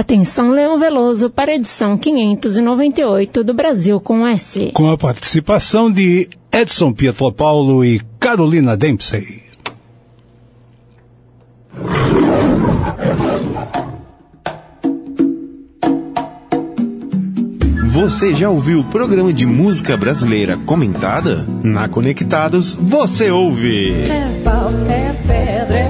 Atenção, Leão Veloso, para a edição 598 do Brasil com S. Com a participação de Edson Pietro Paulo e Carolina Dempsey. Você já ouviu o programa de música brasileira comentada? Na Conectados, você ouve. É pau, é pedra, é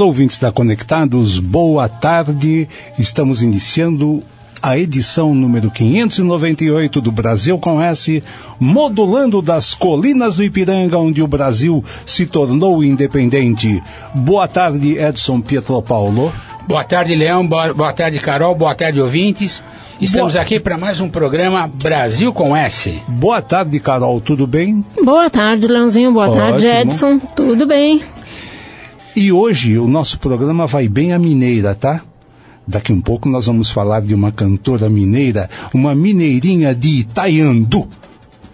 Alô, ouvintes da Conectados, boa tarde. Estamos iniciando a edição número 598 do Brasil com S, modulando das colinas do Ipiranga, onde o Brasil se tornou independente. Boa tarde, Edson Pietro Paulo. Boa tarde, Leão. Boa, boa tarde, Carol. Boa tarde, ouvintes. Estamos boa... aqui para mais um programa Brasil com S. Boa tarde, Carol. Tudo bem? Boa tarde, Leãozinho. Boa Ótimo. tarde, Edson. Tudo bem? E hoje o nosso programa vai bem a mineira, tá? Daqui um pouco nós vamos falar de uma cantora mineira, uma mineirinha de Itaiandu.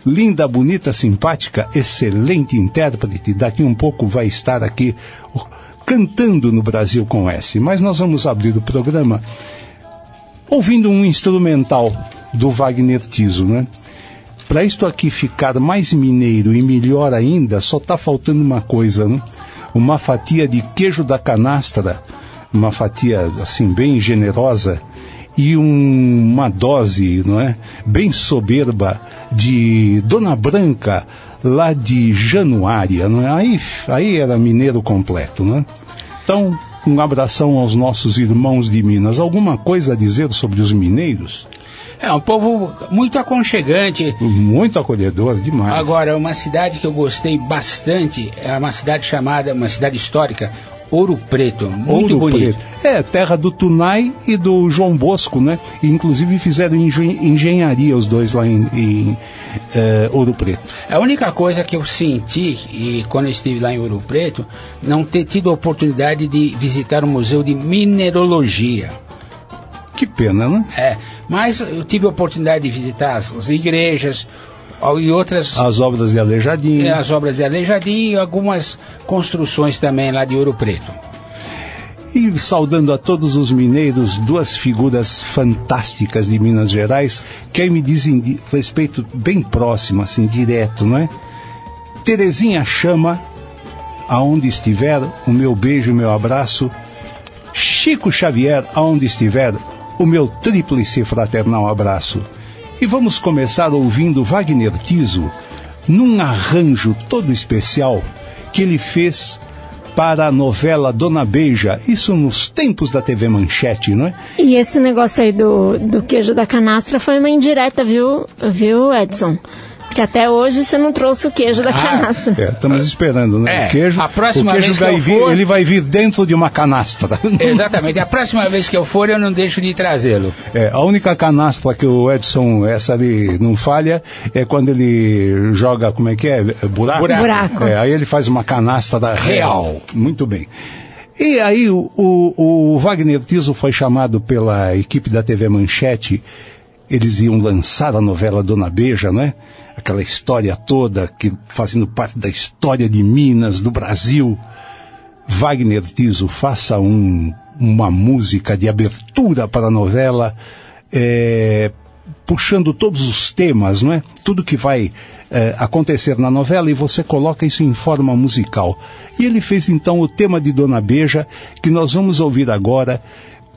Linda, bonita, simpática, excelente intérprete. Daqui um pouco vai estar aqui cantando no Brasil com S. Mas nós vamos abrir o programa ouvindo um instrumental do Wagner Tiso, né? Para isto aqui ficar mais mineiro e melhor ainda, só está faltando uma coisa, né? Uma fatia de queijo da canastra, uma fatia assim bem generosa e um, uma dose, não é, bem soberba de Dona Branca lá de Januária, não é? Aí, aí era mineiro completo, não é? Então, um abração aos nossos irmãos de Minas. Alguma coisa a dizer sobre os mineiros? É um povo muito aconchegante. Muito acolhedor, demais. Agora, uma cidade que eu gostei bastante é uma cidade chamada, uma cidade histórica, Ouro Preto, muito Ouro bonito. Preto. É, terra do Tunai e do João Bosco, né? E, inclusive fizeram engenharia os dois lá em, em é, Ouro Preto. A única coisa que eu senti, e quando eu estive lá em Ouro Preto, não ter tido a oportunidade de visitar o Museu de Mineralogia. Que pena, né? É, mas eu tive a oportunidade de visitar as, as igrejas e outras... As obras de Aleijadinho. É, as obras de Aleijadinho e algumas construções também lá de Ouro Preto. E saudando a todos os mineiros, duas figuras fantásticas de Minas Gerais, que aí me dizem respeito bem próximo, assim, direto, não é? Terezinha Chama, aonde estiver, o meu beijo, o meu abraço. Chico Xavier, aonde estiver, o meu tríplice fraternal abraço. E vamos começar ouvindo Wagner Tiso num arranjo todo especial que ele fez para a novela Dona Beija, isso nos tempos da TV Manchete, não é? E esse negócio aí do, do queijo da canastra foi uma indireta, viu, viu Edson? Que até hoje você não trouxe o queijo da ah, canastra. É, estamos esperando, né? É, o queijo, a próxima o queijo vez vai que eu vir, for... ele vai vir dentro de uma canastra. Exatamente. A próxima vez que eu for, eu não deixo de trazê-lo. É, a única canastra que o Edson, essa ali não falha, é quando ele joga, como é que é? Buraco. Buraco. Buraco. É, aí ele faz uma canastra da real. real. Muito bem. E aí o, o, o Wagner Tiso foi chamado pela equipe da TV Manchete, eles iam lançar a novela Dona Beija, né? aquela história toda, que fazendo parte da história de Minas, do Brasil. Wagner Tiso faça um, uma música de abertura para a novela, é, puxando todos os temas, não é? Tudo que vai eh, acontecer na novela e você coloca isso em forma musical. E ele fez então o tema de Dona Beija, que nós vamos ouvir agora,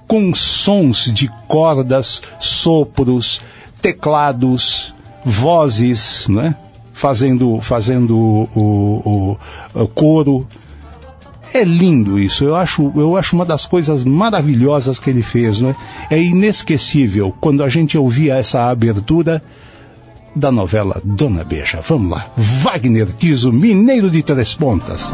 com sons de cordas, sopros, teclados, vozes, né? Fazendo, fazendo o, o, o, coro. É lindo isso, eu acho, eu acho uma das coisas maravilhosas que ele fez, né? É inesquecível quando a gente ouvia essa abertura da novela Dona Beija. Vamos lá. Wagner Tiso, Mineiro de Três Pontas.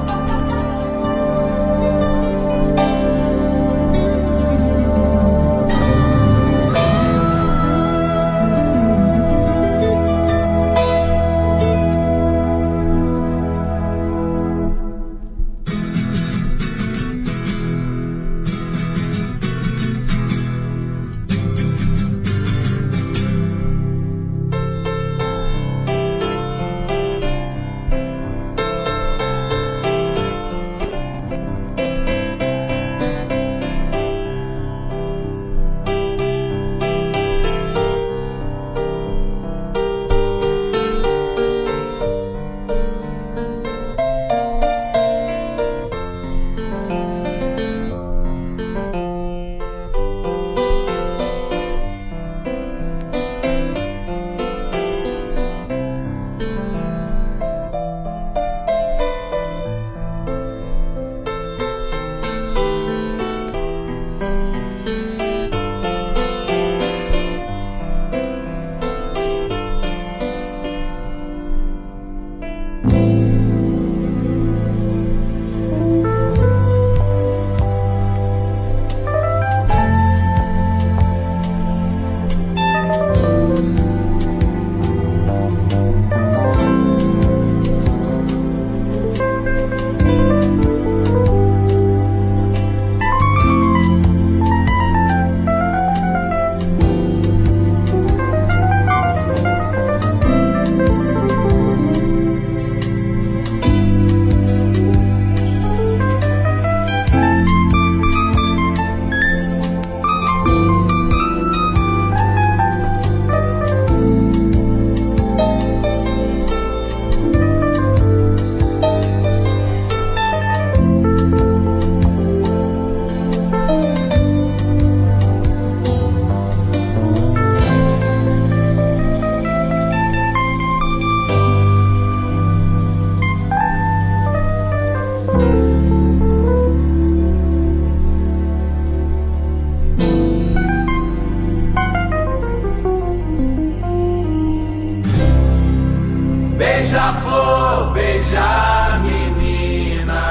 Beija menina.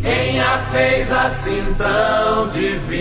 Quem a fez assim tão divina?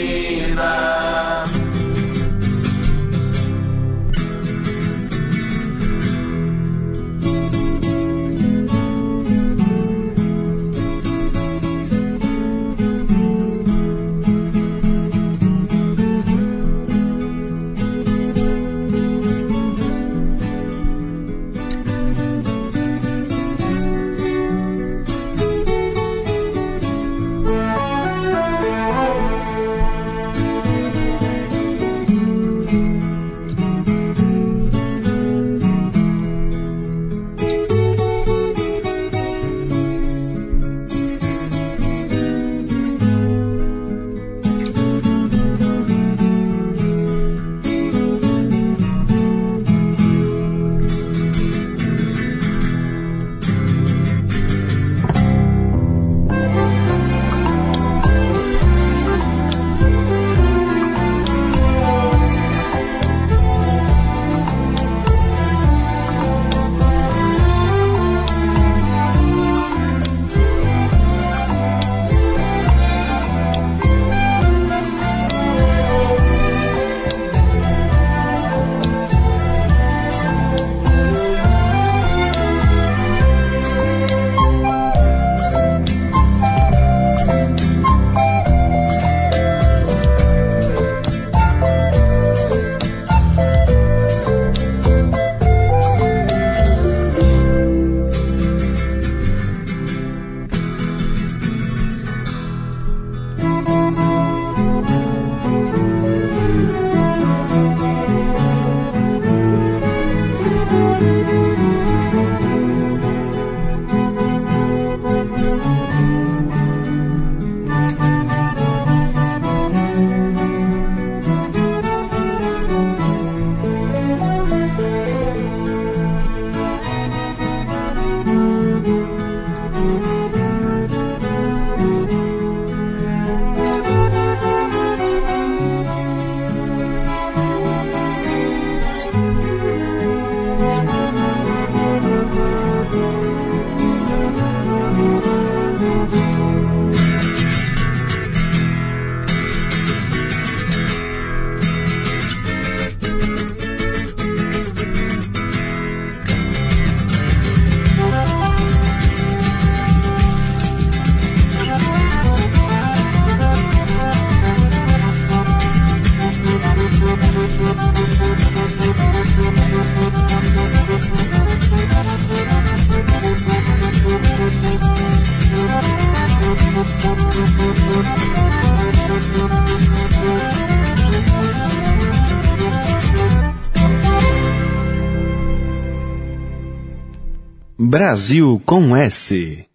Brasil com S.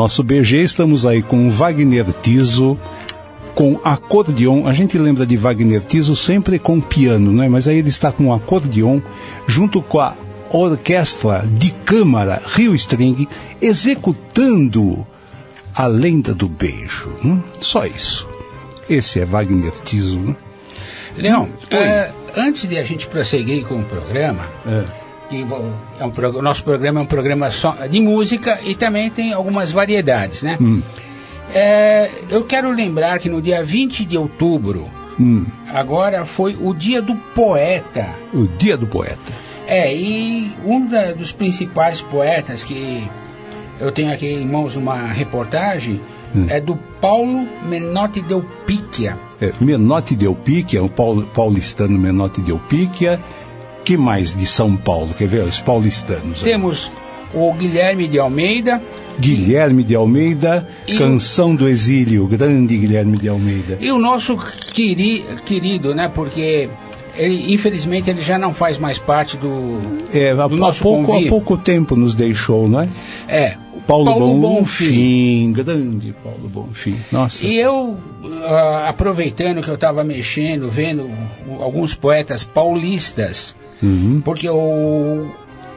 nosso BG estamos aí com o Wagner Tiso, com acordeon. A gente lembra de Wagner Tiso sempre com piano, né? Mas aí ele está com acordeon junto com a orquestra de câmara Rio String executando a lenda do beijo. Né? Só isso. Esse é Wagner Tiso, né? Leão, é, antes de a gente prosseguir com o programa, É. que é um prog- nosso programa é um programa só de música e também tem algumas variedades, né? Hum. É, eu quero lembrar que no dia 20 de outubro, Hum. agora foi o dia do poeta. O Dia do Poeta. É, e um da- dos principais poetas que eu tenho aqui em mãos uma reportagem é do Paulo Menotti Del Picchia. É, Menotti Del Picchia, o paul- paulistano Menotti Del Picchia. Que mais de São Paulo? Quer ver? Os paulistanos. Temos o Guilherme de Almeida Guilherme de Almeida, E- Canção do Exílio, grande Guilherme de Almeida. e o nosso queri- querido, né? Porque ele, infelizmente ele já não faz mais parte do, É, há, do há nosso pouco, há pouco tempo nos deixou, não é? É, o Paulo, Bonfim. Bonfim, grande Paulo Bonfim. Nossa. E eu, ah, aproveitando que eu estava mexendo, vendo alguns poetas paulistas, Uhum. porque o,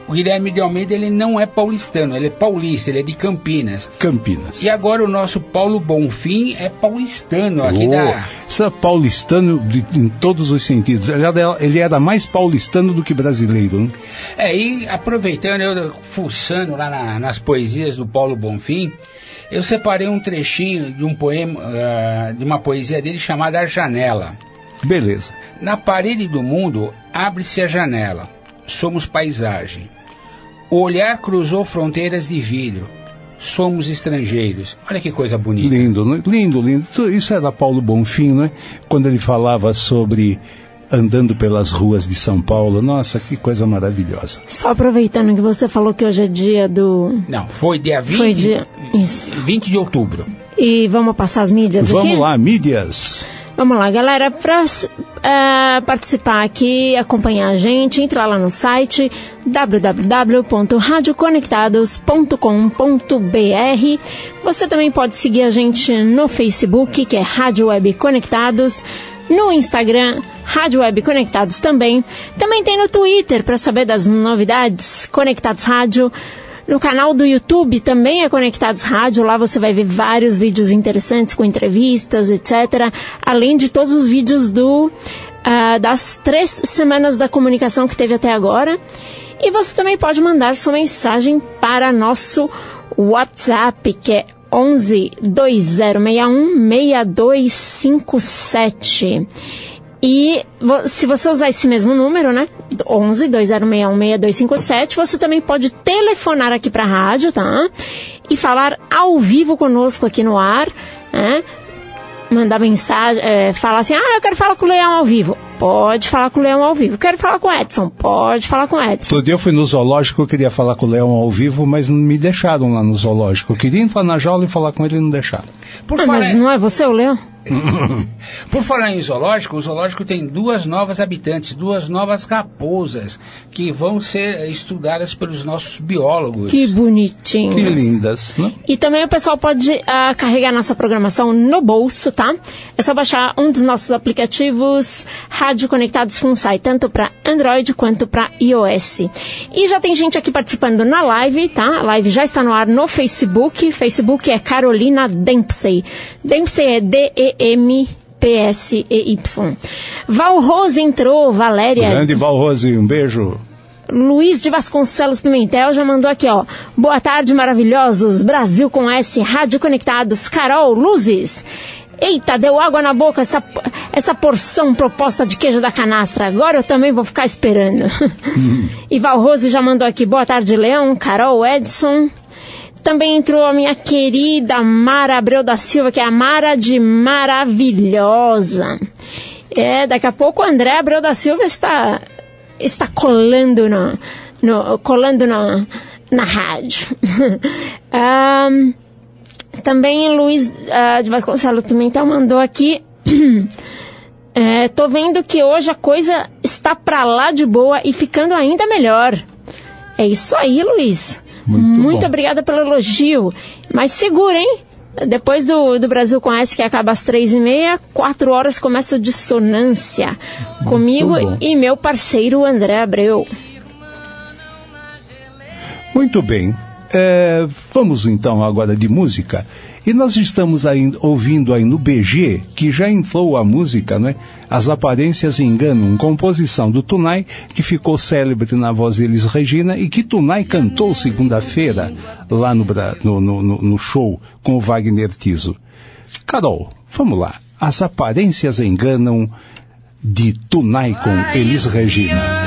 o Guilherme de Almeida ele não é paulistano, ele é paulista, ele é de Campinas. Campinas. E agora o nosso Paulo Bonfim é paulistano, aqui Oh, da... Isso é paulistano de- em todos os sentidos. Ele era, ele era mais paulistano do que brasileiro. Né? É, e aproveitando, eu fuçando lá na- nas poesias do Paulo Bonfim, eu separei um trechinho de um poema, ah, de uma poesia dele chamada A Janela. Beleza. Na parede do mundo abre-se a janela. Somos paisagem. O olhar cruzou fronteiras de vidro. Somos estrangeiros. Olha que coisa bonita. Lindo, né? lindo, lindo. Isso- era Paulo Bonfim, né? Quando ele falava sobre andando pelas ruas de São Paulo. Nossa, que coisa maravilhosa. Só aproveitando que você falou que hoje é dia do. Não, foi dia 20, Foi dia. Isso. 20 de outubro. E vamos passar as mídias aqui? Vamos lá, mídias. Vamos lá, galera. Para participar aqui, acompanhar a gente, entra lá no site www.radioconectados.com.br. Você também pode seguir a gente no Facebook, que é Rádio Web Conectados, no Instagram, Rádio Web Conectados também. Também tem no Twitter para saber das novidades, Conectados Rádio. No canal do YouTube também é Conectados Rádio, lá você vai ver vários vídeos interessantes com entrevistas, etc. Além de todos os vídeos do ah, das três semanas da comunicação que teve até agora. E você também pode mandar sua mensagem para nosso WhatsApp, que é 11 2061 6257. E se você usar esse mesmo número, né? 11 2061 6257, você também pode telefonar aqui para a rádio, tá? E falar ao vivo conosco aqui no ar, né? Mandar mensagem, é, falar assim: ah, eu quero falar com o Leão ao vivo. Pode falar com o Leão ao vivo. Quero falar com o Edson. Pode falar com o Edson. Outro dia eu fui no zoológico, eu queria falar com o leão ao vivo, mas não me deixaram lá no zoológico. Eu queria entrar na jaula e falar com ele e não deixaram. Por, Ah, mas não é você o Leão? Por falar em zoológico, o zoológico tem duas novas habitantes, duas novas raposas, que vão ser estudadas pelos nossos biólogos. Que bonitinho. Que lindas, né? E também o pessoal pode ah, carregar nossa programação no bolso, tá? É só baixar um dos nossos aplicativos Rádio Conectados FunSai, tanto para Android quanto para iOS. E já tem gente aqui participando na live, tá? A live já está no ar no Facebook. Facebook é Carolina Dempsey. Dempsey é D-E-M-P-S-E-Y. Val Rose entrou, Valéria. Grande Valrose, um beijo. Luiz de Vasconcelos Pimentel já mandou aqui, ó. Boa tarde, maravilhosos. Brasil com S, Rádio Conectados, Carol Luzes. Eita, deu água na boca essa, essa porção proposta de queijo da canastra. Agora eu também vou ficar esperando. e Val Rose já mandou aqui. Boa tarde, Leão, Carol, Edson. Também entrou a minha querida Mara Abreu da Silva, que é a Mara de Maravilhosa. É, daqui a pouco o André Abreu da Silva está, está colando no, no colando no, na rádio. um, também Luiz uh, de Vasconcelos Pimentel mandou aqui. é, tô vendo que hoje a coisa está pra lá de boa e ficando ainda melhor. É isso aí, Luiz. Muito, Muito obrigada pelo elogio. Mas segura, hein? Depois do, do Brasil com S, que acaba às três e meia, quatro horas começa o Dissonância. comigo bom. e meu parceiro André Abreu. Muito bem. É, vamos então agora de música. E nós estamos aí, ouvindo aí no BG, que já entrou a música, né? As Aparências Enganam, composição do Tunai, que ficou célebre na voz de Elis Regina e que Tunai cantou segunda-feira lá no, no, no- no show com o Wagner Tiso. Carol, vamos lá. As Aparências Enganam de Tunai com Elis Regina.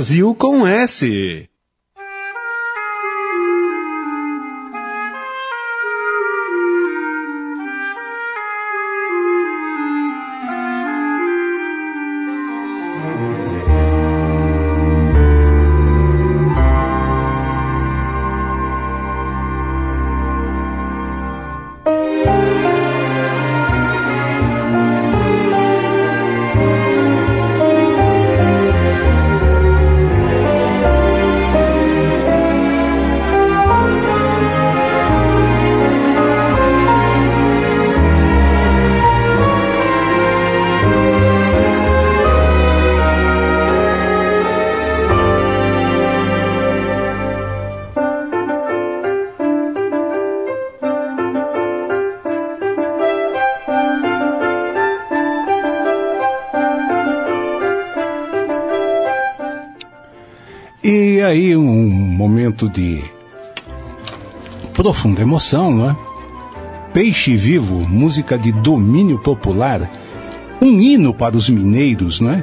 Brasil com S. momento de profunda emoção, não é? Peixe Vivo, música de domínio popular, um hino para os mineiros, não é?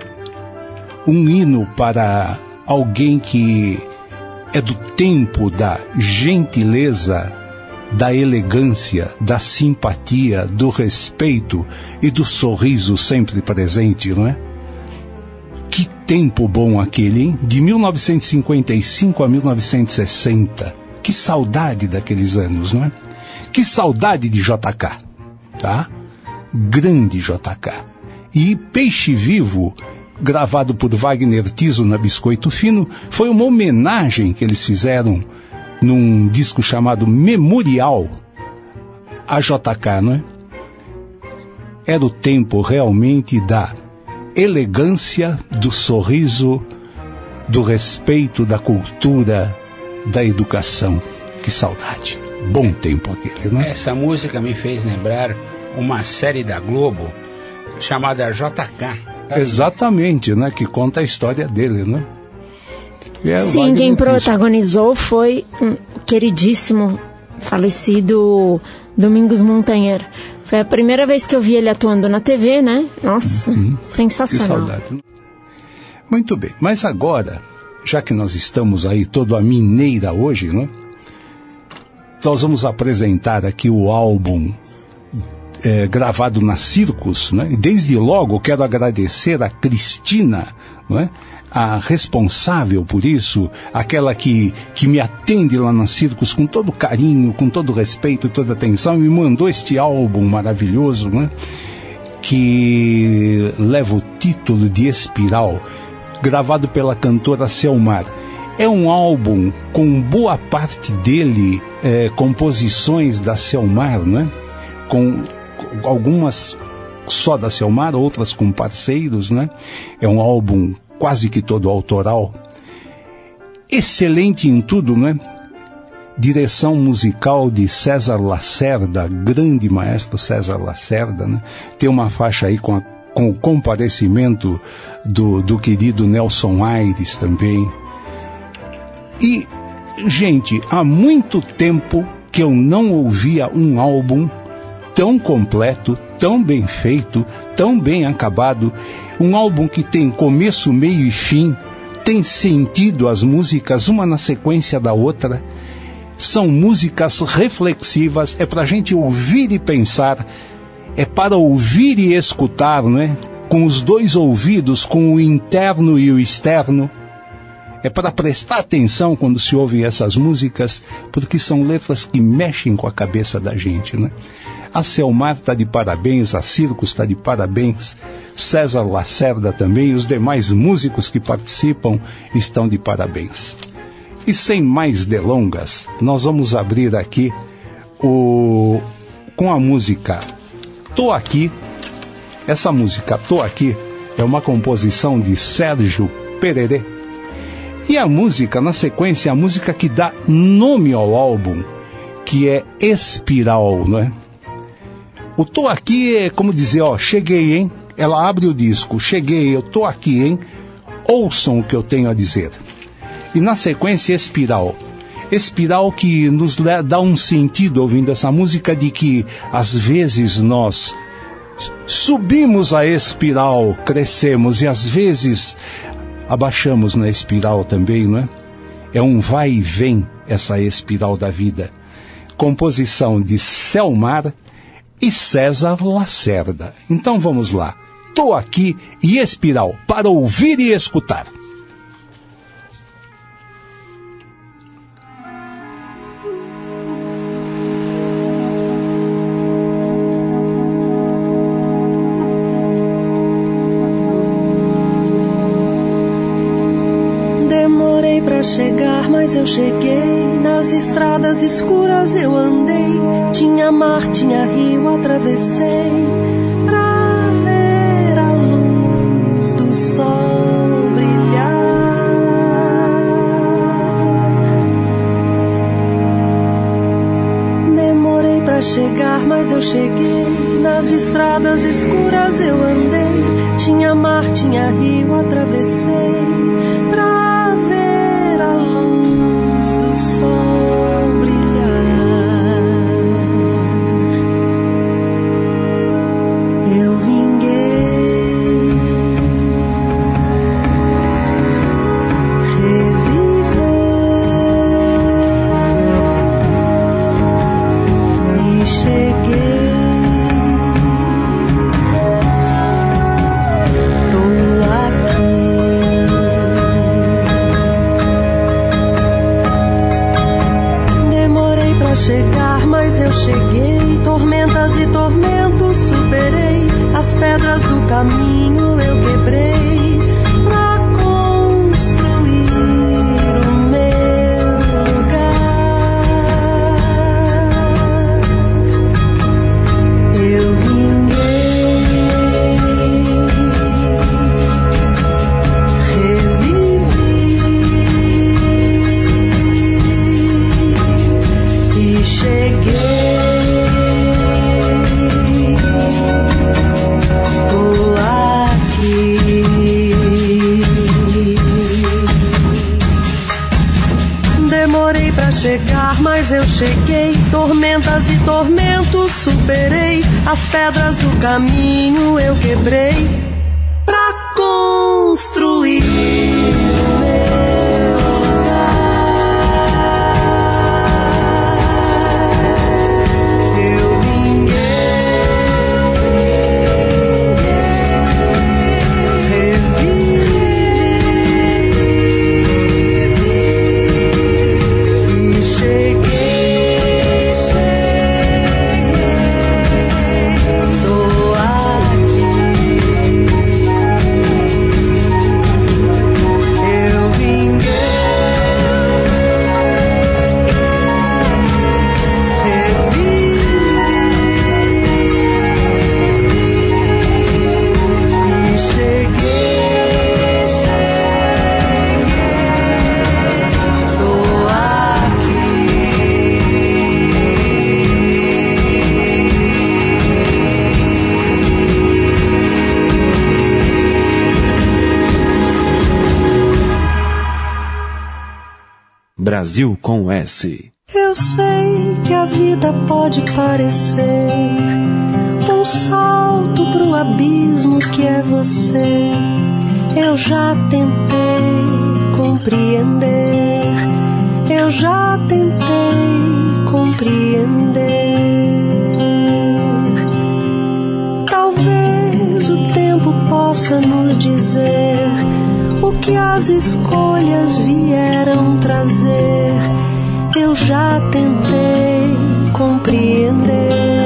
Um hino para alguém que é do tempo da gentileza, da elegância, da simpatia, do respeito e do sorriso sempre presente, não é? Tempo bom aquele, hein? De 1955 a 1960. Que saudade daqueles anos, não é? Que saudade de JK, tá? grande JK. E Peixe Vivo, gravado por Wagner Tiso na Biscoito Fino, foi uma homenagem que eles fizeram num disco chamado Memorial a JK, não é? Era o tempo realmente da elegância, do sorriso, do respeito, da cultura, da educação. Que saudade. Bom tempo aquele, não é? Essa música me fez lembrar uma série da Globo chamada JK. Exatamente, né? Que conta a história dele, né? É Sim, quem protagonizou foi um queridíssimo falecido Domingos Montanher. Foi a primeira vez que eu vi ele atuando na TV, né? Nossa, uhum. sensacional. Que saudade. Muito bem, mas agora, já que nós estamos aí todo a mineira hoje, né? Nós vamos apresentar aqui o álbum é, gravado na Circus, né? E desde logo quero agradecer a Cristina, não é? A responsável por isso, aquela que, que me atende lá na Circus com todo carinho, com todo respeito, toda atenção, me mandou este álbum maravilhoso, né? Que leva o título de Espiral, gravado pela cantora Selmar. É um álbum com boa parte dele é, composições da Selmar, né? Com algumas só da Selmar, outras com parceiros, né? É um álbum quase que todo autoral. Excelente em tudo, né? Direção musical de César Lacerda, grande maestro César Lacerda, né? Tem uma faixa aí com, a, com o comparecimento do, do querido Nelson Aires também. E, gente, há muito tempo que eu não ouvia um álbum tão completo, tão bem feito, tão bem acabado um álbum que tem começo, meio e fim, tem sentido as músicas uma na sequência da outra. São músicas reflexivas, é para a gente ouvir e pensar, é para ouvir e escutar, né? Com os dois ouvidos, com o interno e o externo. É para prestar atenção quando se ouve essas músicas, porque são letras que mexem com a cabeça da gente, né? A Selmar está de parabéns, a Circus está de parabéns, César Lacerda também e os demais músicos que participam estão de parabéns. E sem mais delongas, nós vamos abrir aqui o com a música Tô Aqui. Essa música Tô Aqui é uma composição de Sérgio Pererê. E a música, na sequência, a música que dá nome ao álbum, que é Espiral, não é? O Tô Aqui é como dizer, ó, cheguei, hein? ela abre o disco, cheguei, eu tô aqui, hein? Ouçam o que eu tenho a dizer. E na sequência, Espiral. Espiral que nos dá um sentido ouvindo essa música de que às vezes nós subimos a espiral, crescemos e às vezes abaixamos na espiral também, não é? É um vai e vem essa espiral da vida. Composição de Selmar e César Lacerda. Então vamos lá. Estou aqui e Espiral para ouvir e escutar. eu cheguei. Tormentas e tormentos superei, as pedras do caminho eu quebrei. caminho eu quebrei. Brasil com S. Eu sei que a vida pode parecer um salto pro abismo que é você. Eu já tentei compreender, eu já tentei compreender. Talvez o tempo possa nos dizer que as escolhas vieram trazer, eu já tentei compreender.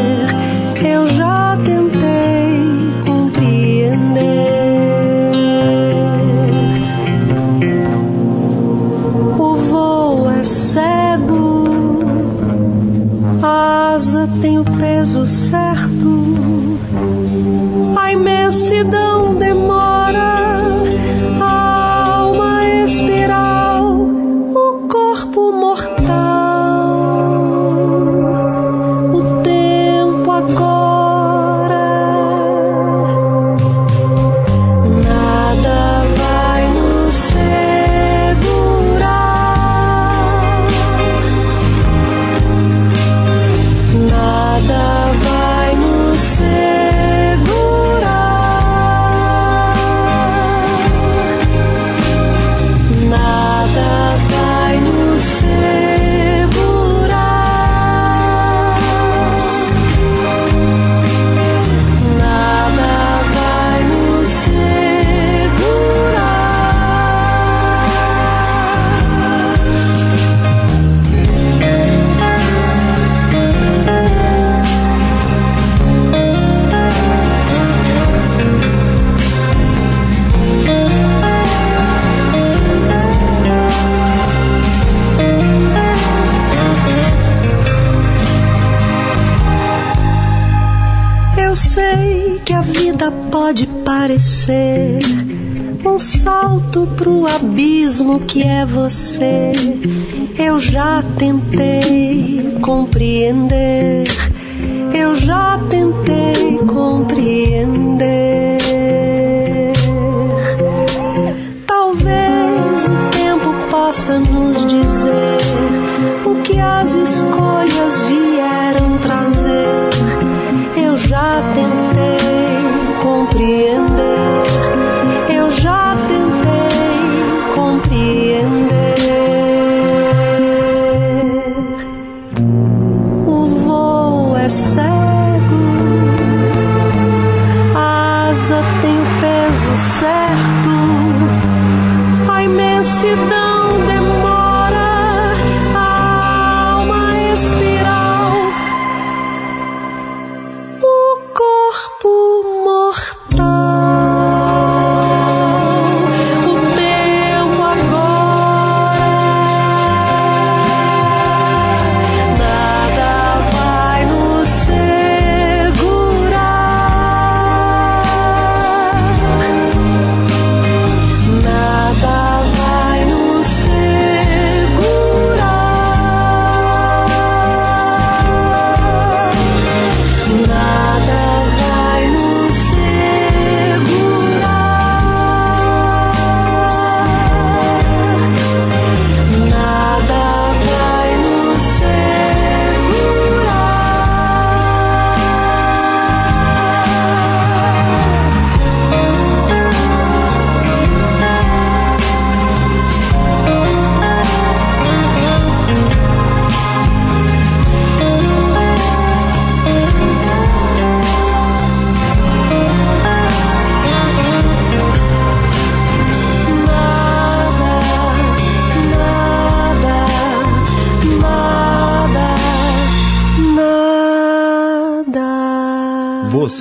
que é você.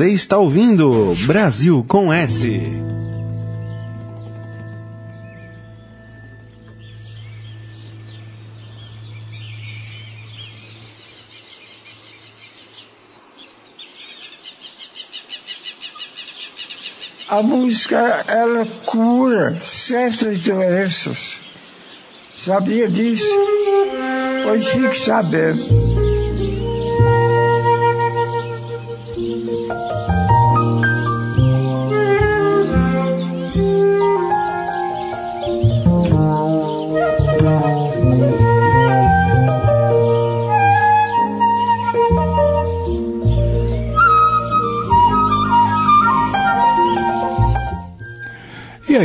Você está ouvindo Brasil com S. A música, ela cura certas doenças. Sabia disso? Pois fique sabendo.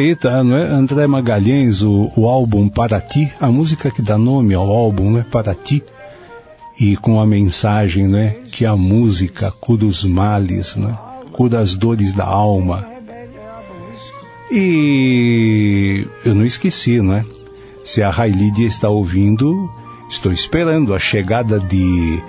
Aí tá, não é? André Magalhães, o, o álbum Para Ti, a música que dá nome ao álbum, né? Para Ti. E com a mensagem, né? Que a música cura os males, né? Cura as dores da alma. E eu não esqueci, né? Se a Railidia está ouvindo, estou esperando a chegada de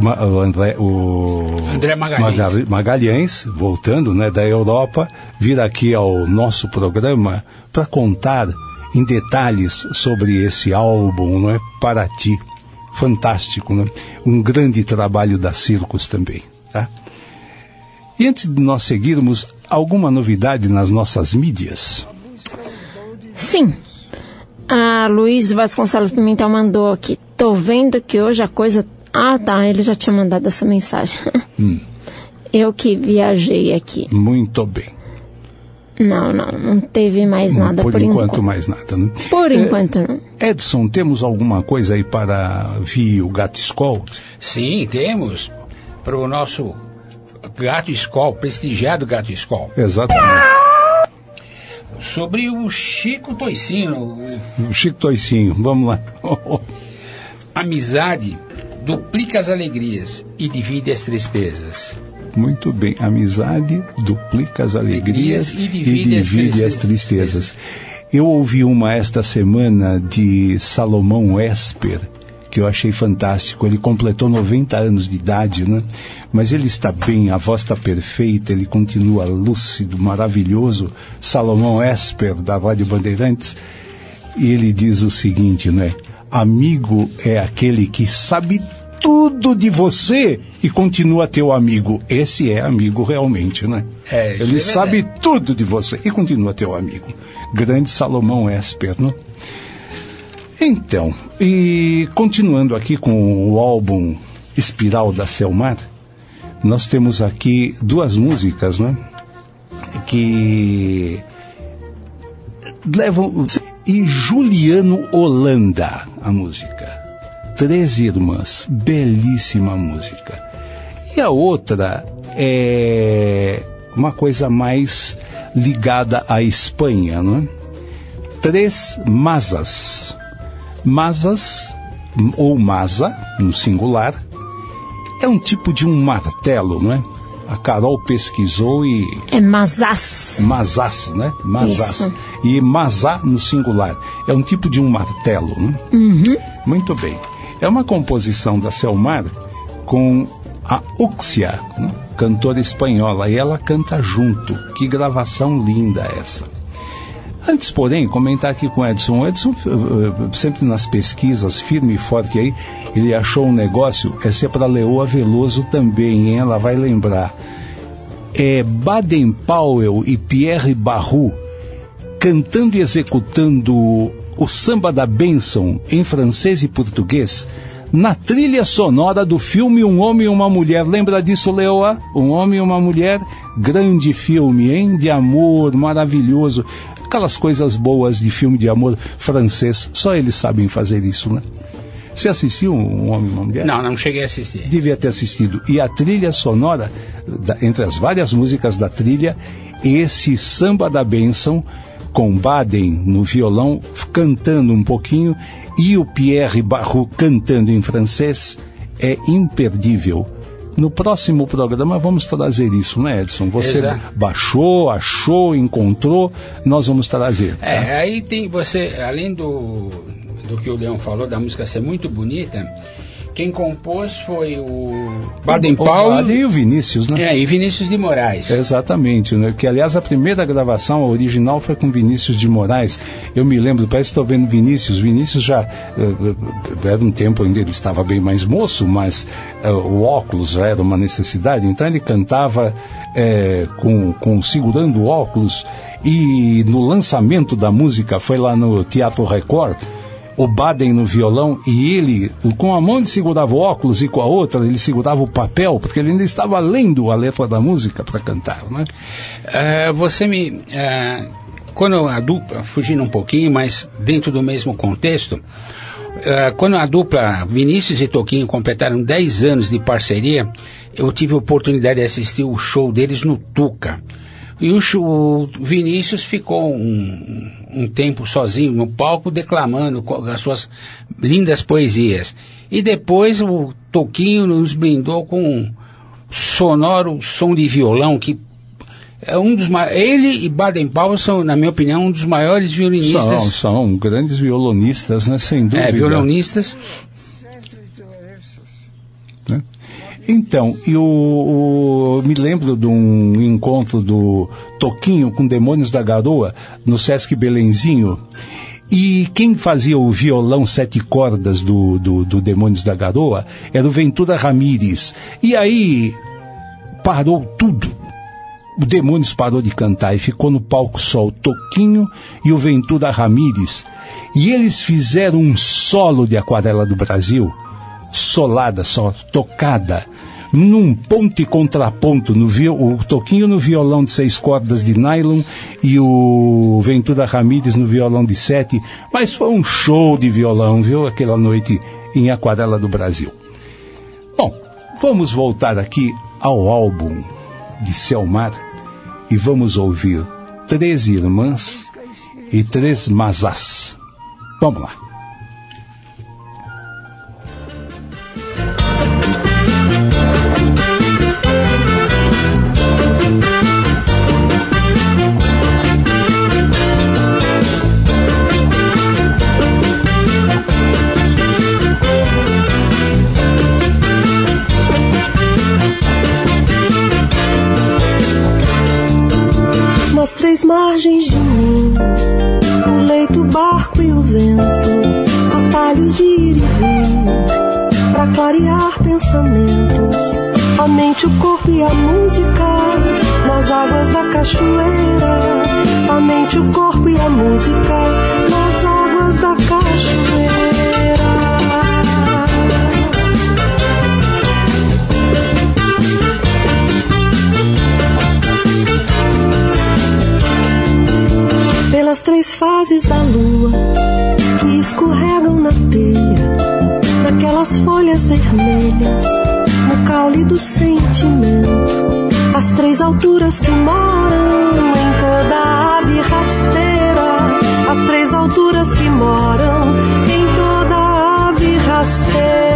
o André, o André Magalhães. Maga- Magalhães, voltando né, da Europa, vir aqui ao nosso programa para contar em detalhes sobre esse álbum, não é? Para ti. Fantástico, né? Um grande trabalho da Circos também, tá? E antes de nós seguirmos, alguma novidade nas nossas mídias? Sim. A Luiz Vasconcelos Pimentel mandou aqui. Tô vendo que hoje a coisa. Ah, tá. Ele já tinha mandado essa mensagem. Eu que viajei aqui. Muito bem. Não, não. Não teve mais nada por, por, enquanto, mais nada, né? Por enquanto, não. Edson, temos alguma coisa aí para vir o Gato Skol? Sim, temos para o nosso Gato Escol, prestigiado Gato Escol, Exatamente. sobre o Chico Toicino, o O Chico Toicinho, vamos lá. Amizade duplica as alegrias e divide as tristezas. Muito bem. Amizade duplica as alegrias Alegrias e e divide divide, as as tristezas. Eu ouvi uma esta semana de Salomão Esper, que eu achei fantástico. Ele completou 90 anos de idade, né? Mas ele está bem, a voz está perfeita, ele continua lúcido, maravilhoso. Salomão Esper, da Rádio Bandeirantes. E ele diz o seguinte, né? Amigo é aquele que sabe tudo de você e continua teu amigo. Esse é amigo realmente, né? É, ele é sabe tudo de você e continua teu amigo. Grande Salomão Esper, né? Então, e continuando aqui com o álbum Espiral da Selmar, nós temos aqui duas músicas, né? Que levam e Juliano Holanda a música. Três irmãs, belíssima música. E a outra é uma coisa mais ligada à Espanha, não é? Três masas. Masas ou masa no singular é um tipo de um martelo, não é? A Carol pesquisou e É Mazás. Mazás, né? Mazás. Isso. E mazá no singular. É um tipo de um martelo, né? Muito bem. É uma composição da Selmar com a Uxia, né? cantora espanhola, e ela canta junto. Que gravação linda essa. Antes, porém, comentar aqui com o Edson. O Edson, eh, eh, sempre nas pesquisas, firme e forte aí, ele achou um negócio, esse é para Leoa Veloso também, hein? ela vai lembrar. É Baden Powell e Pierre Barrou cantando e executando o samba da bênção em francês e português na trilha sonora do filme Um Homem e uma Mulher. Lembra disso, Leoa? Um Homem e uma Mulher, grande filme, hein? De amor, maravilhoso. Aquelas coisas boas de filme de amor francês. Só eles sabem fazer isso, né? Você assistiu Um Homem e uma Mulher? Não, não cheguei a assistir. devia ter assistido. E a trilha sonora, da- entre as várias músicas da trilha, esse samba da bênção, com Baden no violão, cantando um pouquinho, e o Pierre Barrou cantando em francês, é imperdível. No próximo programa vamos trazer isso, né, Edson? Você Exato. baixou, achou, encontrou, nós vamos trazer. tá? É, aí tem você, além do, do que o Leão falou, da música ser muito bonita, Quem compôs foi o Baden Powell Baden e o Vinícius, né? é, e Vinícius de Moraes. Exatamente, né? que aliás a primeira gravação, a original, foi com Vinícius de Moraes. Eu me lembro, parece que estou vendo Vinícius. Vinícius já eh, eh, era um tempo onde ele estava bem mais moço, mas eh, o óculos já era uma necessidade. Então ele cantava com, com segurando o óculos e no lançamento da música foi lá no Teatro Record. O Baden no violão e ele, com a mão ele segurava o óculos e com a outra ele segurava o papel, porque ele ainda estava lendo a letra da música para cantar, né? É, você me. é, quando a dupla, fugindo um pouquinho, mas dentro do mesmo contexto, é, quando a dupla Vinícius e Toquinho completaram 10 anos de parceria, eu tive a oportunidade de assistir o show deles no Tuca. E o, show- o Vinícius ficou um, um tempo sozinho no palco declamando as suas lindas poesias. E depois o Toquinho nos brindou com um sonoro som de violão que é um dos ele e Baden Powell são, na minha opinião, um dos maiores São, violinistas, são grandes violonistas, né? Sem dúvida. é, violonistas. né? Então, eu, o- me lembro de um encontro do Toquinho com Demônios da Garoa no Sesc Belenzinho. E quem fazia o violão sete cordas do, do, do Demônios da Garoa era o Ventura Ramírez. E aí parou tudo. O Demônios parou de cantar e ficou no palco só o Toquinho e o Ventura Ramírez. E eles fizeram um solo de Aquarela do Brasil, solada só, tocada, num ponto e contraponto, no vi- o Toquinho no violão de seis cordas de nylon e o Ventura Ramírez no violão de sete. Mas foi um show de violão, viu, aquela noite em Aquarela do Brasil. Bom, vamos voltar aqui ao álbum de Selmar e vamos ouvir Três Irmãs e Três Mazás. Vamos lá. Barco e o vento, atalhos de ir e vir, pra clarear pensamentos, aumente o corpo e a música, nas águas da cachoeira, aumente o corpo e a música, nas águas da cachoeira. Pelas três fases da lua que escorregam na telha, naquelas folhas vermelhas, no caule do sentimento, as três alturas que moram em toda ave rasteira, as três alturas que moram em toda ave rasteira.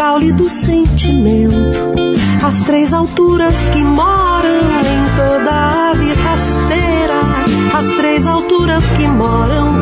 Caule do sentimento, as três alturas que moram em toda ave rasteira, as três alturas que moram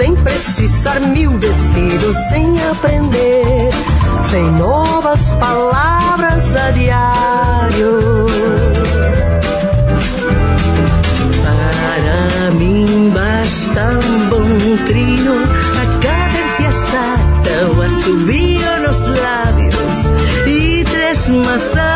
sem precisar mil vestidos, sem aprender, sem novas palavras a diário. Para mim basta um bom trino, a cadência exata, o assobio nos lábios e três maçãs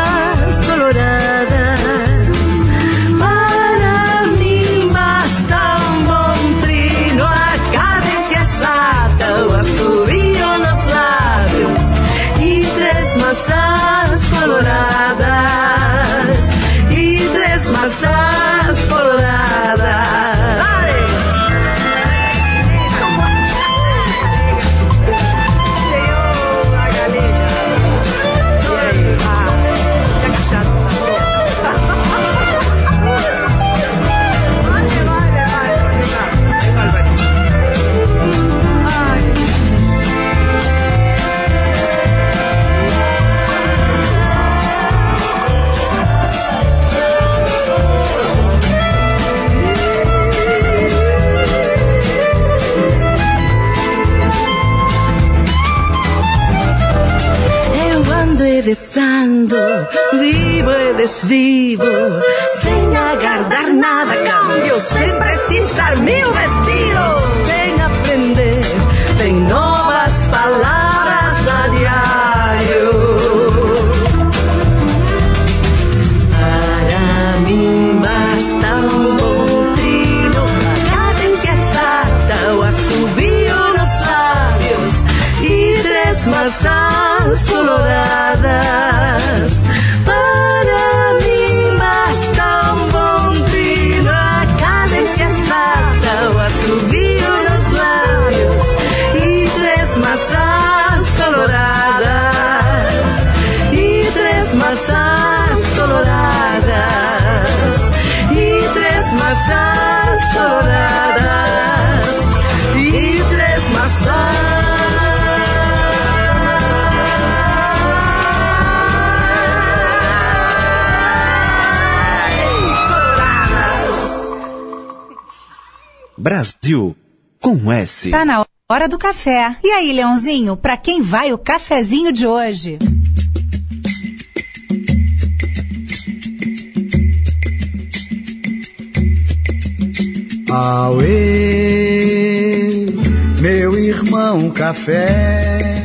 vivo. E desvivo, sem aguardar nada a cambio, sem precisar mil vestidos, Brasil com S. Tá na hora do café. E aí, Leãozinho, pra quem vai o cafezinho de hoje? Auê, meu irmão café.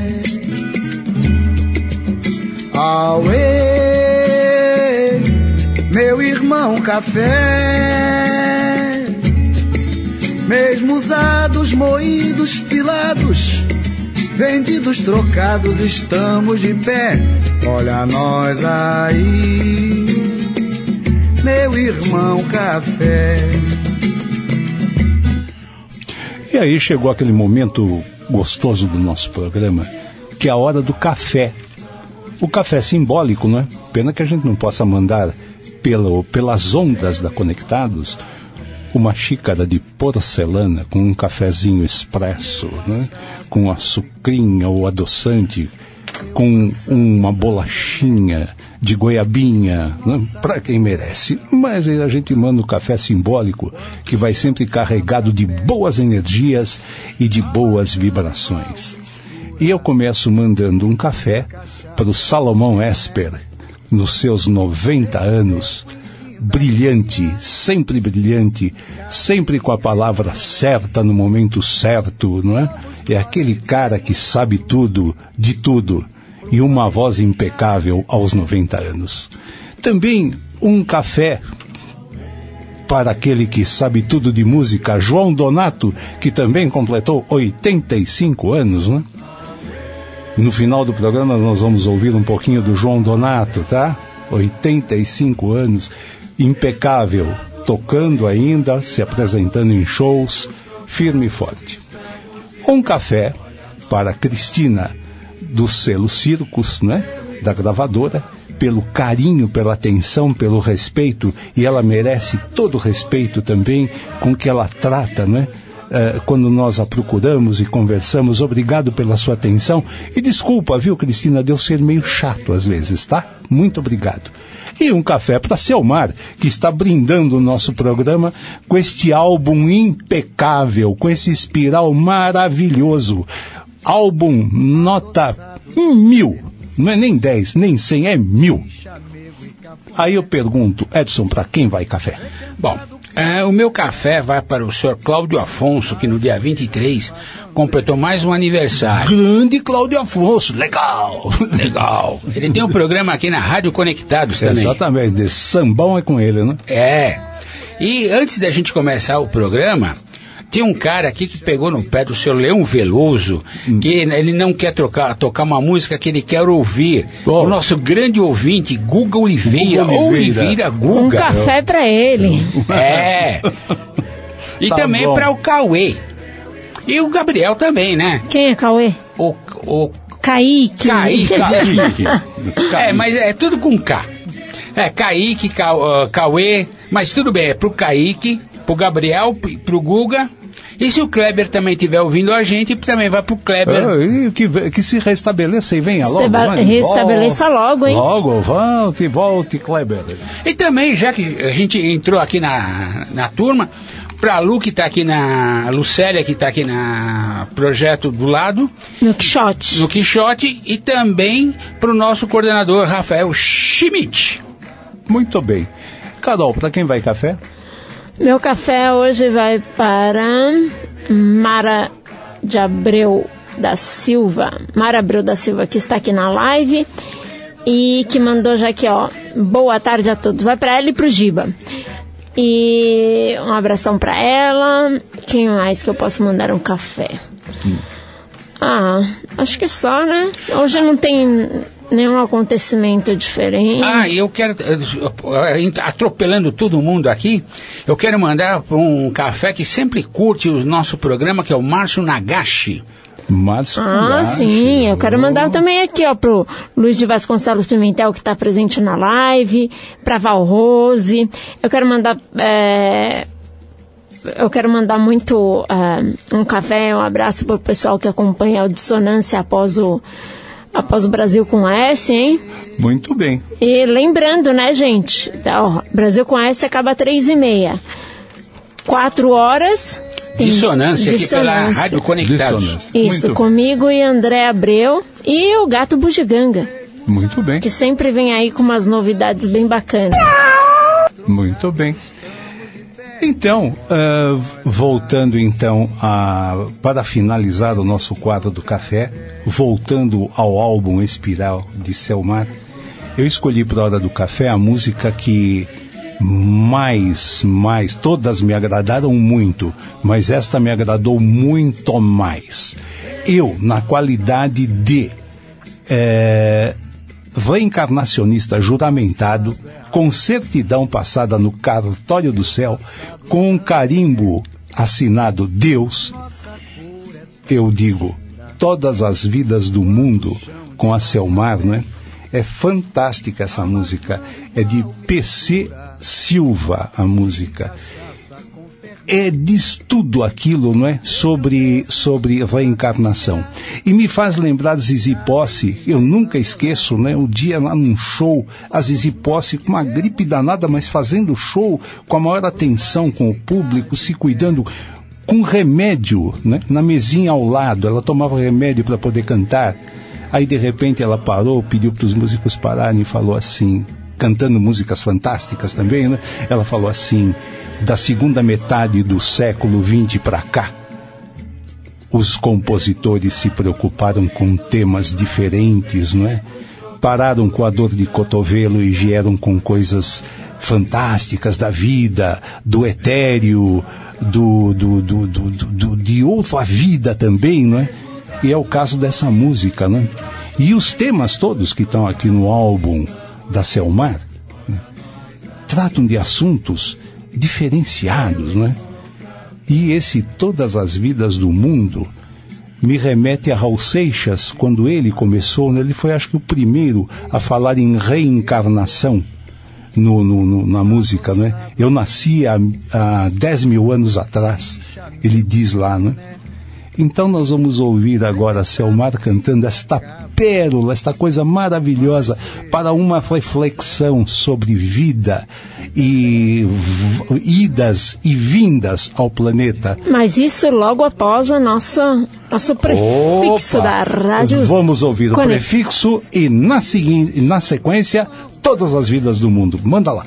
Auê, meu irmão café. Mesmo usados, moídos, pilados, vendidos, trocados, estamos de pé. Olha nós aí, meu irmão café. E aí chegou aquele momento gostoso do nosso programa, que é a hora do café. O café simbólico, né? Pena que a gente não possa mandar pelo, pelas ondas da Conectados uma xícara de porcelana com um cafezinho expresso, né? com açucrinha ou adoçante, com uma bolachinha de goiabinha, né? para quem merece. Mas a gente manda o café simbólico que vai sempre carregado de boas energias e de boas vibrações. E eu começo mandando um café para o Salomão Esper, nos seus 90 anos, brilhante, sempre brilhante, sempre com a palavra certa no momento certo, não é? É aquele cara que sabe tudo, de tudo, e uma voz impecável aos 90 anos. Também um café para aquele que sabe tudo de música, João Donato, que também completou 85 anos, né? No final do programa nós vamos ouvir um pouquinho do João Donato, tá? 85 anos, impecável, tocando ainda, se apresentando em shows, firme e forte. Um café para Cristina do selo Circus, né? Da gravadora, pelo carinho, pela atenção, pelo respeito, e ela merece todo o respeito também com que ela trata, né? Uh, quando nós a procuramos e conversamos, obrigado pela sua atenção. E desculpa, viu, Cristina, de eu ser meio chato às vezes, tá? Muito obrigado. E um café para Selmar, que está brindando o nosso programa com este álbum impecável, com esse espiral maravilhoso. Álbum nota mil. Não é nem 10, nem 100, é mil. Aí eu pergunto, Edson, para quem vai café? Bom, é, o meu café vai para o senhor Cláudio Afonso, que no dia 23 completou mais um aniversário. Grande Cláudio Afonso, legal! Legal. Ele tem um programa aqui na Rádio Conectados também. Exatamente, de sambão é com ele, né? É. E antes da gente começar o programa, tem um cara aqui que pegou no pé do seu Leão Veloso, que ele não quer trocar, tocar uma música que ele quer ouvir. Oh. O nosso grande ouvinte, Guga Oliveira. Guga Oliveira. Oliveira Guga. Um café pra ele. É. E Tá também bom. para o Cauê. E o Gabriel também, né? Quem é Cauê? O, o Kaique. Kaique. Kaique. É, mas é tudo com K. É, Kaique, Ca, uh, Cauê, mas tudo bem, é pro Kaique, pro Gabriel, pro Guga. E se o Kleber também estiver ouvindo a gente, também vai pro Kleber. Ah, que, que se restabeleça e venha logo. Vai, restabeleça volte. logo, hein? Logo, volte, volte, Kleber. E também, já que a gente entrou aqui na, na turma, pra Lu que tá aqui na. Lucélia que tá aqui na projeto do lado, No Quixote. no Quixote, e também pro nosso coordenador Rafael Schmidt. Muito bem. Carol, para quem vai café? Meu café hoje vai para Mara de Abreu da Silva. Mara Abreu da Silva, que está aqui na live e que mandou já aqui, ó. Boa tarde a todos. Vai para ela e pro Giba. E um abração para ela. Quem mais que eu posso mandar um café? Ah, acho que só, né? Hoje não tem nenhum acontecimento diferente. Ah, e eu quero, eh, atropelando todo mundo aqui, eu quero mandar um café que sempre curte o nosso programa, que é o Márcio Nagashi. Márcio Ah, Kagashi. sim, eu quero mandar também aqui, ó, pro Luiz de Vasconcelos Pimentel, que está presente na live, pra Val Rose. Eu quero mandar. é, eu quero mandar muito é, um café, um abraço pro pessoal que acompanha a dissonância após o, após o Brasil com S, hein? Muito bem. E lembrando, né, gente? ó, Brasil com S acaba três e meia. Quatro horas. tem Dissonância, aqui pela. Rádio Conectados. Isso, Muito, comigo e André Abreu e o Gato Bugiganga, muito bem. que sempre vem aí com umas novidades bem bacanas. Muito bem. Então, ah, voltando então a, para finalizar o nosso quadro do café, voltando ao álbum Espiral de Selmar, eu escolhi para a hora do café a música que mais, mais, todas me agradaram muito, mas esta me agradou muito mais. Eu, na qualidade de é, reencarnacionista juramentado, com certidão passada no cartório do céu, com um carimbo assinado Deus, eu digo, todas as vidas do mundo com a Selmar, né? É fantástica essa música. É de PC Silva a música é, diz tudo aquilo, não é? Sobre, sobre reencarnação. E me faz lembrar Zizi Posse, eu nunca esqueço, né? O dia lá num show, a Zizi Posse com uma gripe danada, mas fazendo show com a maior atenção com o público, se cuidando com remédio, né? Na mesinha ao lado, ela tomava remédio para poder cantar. Aí de repente ela parou, pediu para os músicos pararem e falou assim, cantando músicas fantásticas também, né? Ela falou assim: da segunda metade do século XX para cá, os compositores se preocuparam com temas diferentes, não é? Pararam com a dor de cotovelo e vieram com coisas fantásticas da vida, do etéreo, do, do, do, do, do- de outra vida também, não é? E é o caso dessa música, né? E os temas todos que estão aqui no álbum da Selmar né, tratam de assuntos diferenciados, não é? E esse Todas as Vidas do Mundo me remete a Raul Seixas, quando ele começou, né, ele foi acho que o primeiro a falar em reencarnação no, no, no, na música, né? Eu nasci há, há 10 mil anos atrás, ele diz lá, né? Então nós vamos ouvir agora Selmar cantando esta pérola, esta coisa maravilhosa para uma reflexão sobre vida e idas e vindas ao planeta. Mas isso logo após o nosso, nosso prefixo Opa! da rádio. Vamos ouvir Conect- o prefixo e na, seguinte, na sequência todas as vidas do mundo. Manda lá.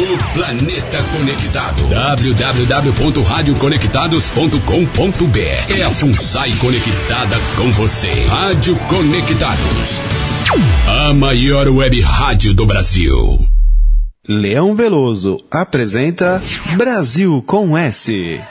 O planeta conectado. www.radioconectados.com.br É a FUNSAI conectada com você. Rádio Conectados. A maior web rádio do Brasil. Leão Veloso apresenta Brasil com S.